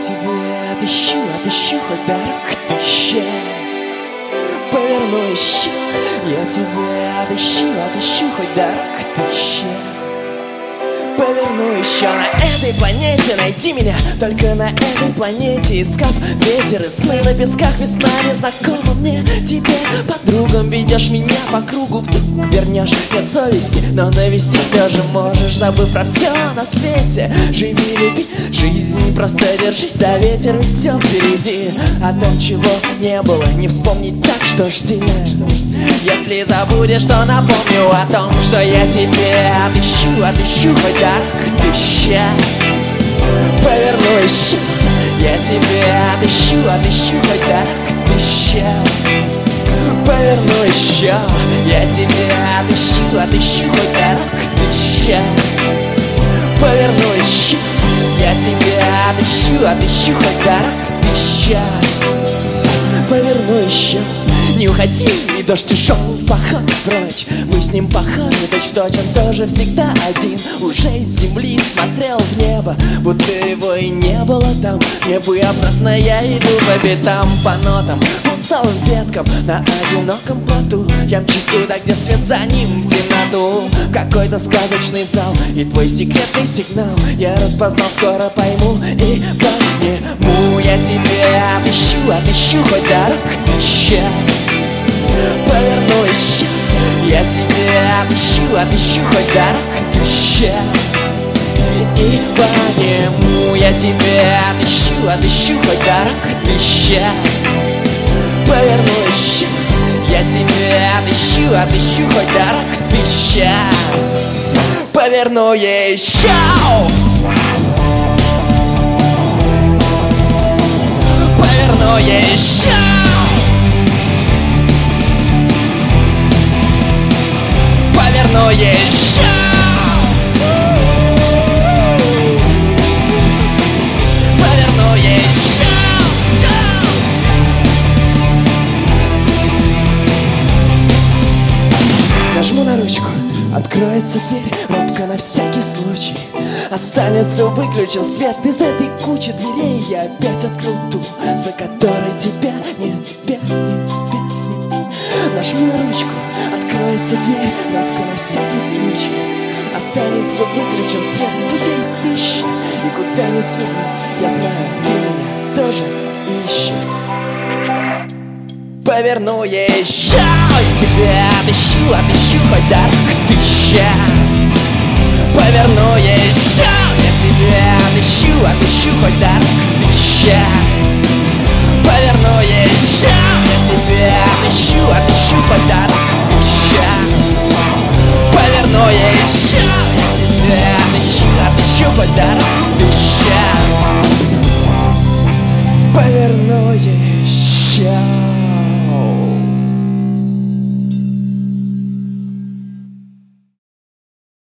тебя отыщу, отыщу хоть дорог тысяча Поверну еще Я тебя отыщу, отыщу хоть дорог тысяча Поверну еще на этой планете Найди меня. Только на этой планете Искав ветер и сны. На песках Весна незнакома мне Тебе подругам ведешь меня по кругу Вдруг вернешь, нет совести Но навести все же можешь. Забыв про все на свете Живи, люби, жизнь просто держись за ветер Ведь все впереди. О том, чего не было Не вспомнить так, что жди. Если забудешь, то напомню о том Что я тебе отыщу, отыщу хоть дорог тысяча Поверну еще Я тебя отыщу, отыщу хоть тысяча Поверну еще. Я тебя отыщу, отыщу хоть дорог тысяча Поверну еще. Я тебя отыщу, отыщу хоть дорог тысяча Поверну еще не уходи, и дождь ушел в поход прочь. Мы с ним похожи точь в точь, он тоже всегда один. Уже из земли смотрел в небо, будто его и не было там. Мне бы обратно, я иду по пятам, по нотам. Усталым веткам на одиноком плоту. Я мчусь туда, где свет за ним в темноту. Какой-то сказочный зал и твой секретный сигнал. Я распознал, скоро пойму и по нему Я тебе отыщу, отыщу хоть дорог тысяча Поверну еще Я тебе отыщу, отыщу хоть дорог тысяча И по нему я тебе отыщу, отыщу хоть дорог тысяча Поверну еще Я тебе отыщу, отыщу хоть дорог тысяча Поверну еще Поверну еще еще Поверну еще Нажму на ручку, откроется дверь Робко на всякий случай. Останется выключен свет из этой кучи дверей Я опять открыл ту, за которой тебя нет, тебя нет, тебя нет. Нажму на ручку, откроется дверь Робко на всякий случай. Останется выключен свет Будет тысяча Никуда не свернуть Я знаю, ты меня тоже ищешь Поверну еще Тебя отыщу, отыщу хоть дорог тысяча. Поверну еще Я тебя отыщу, отыщу хоть дорог тысяча дорог тысяча Поверну еще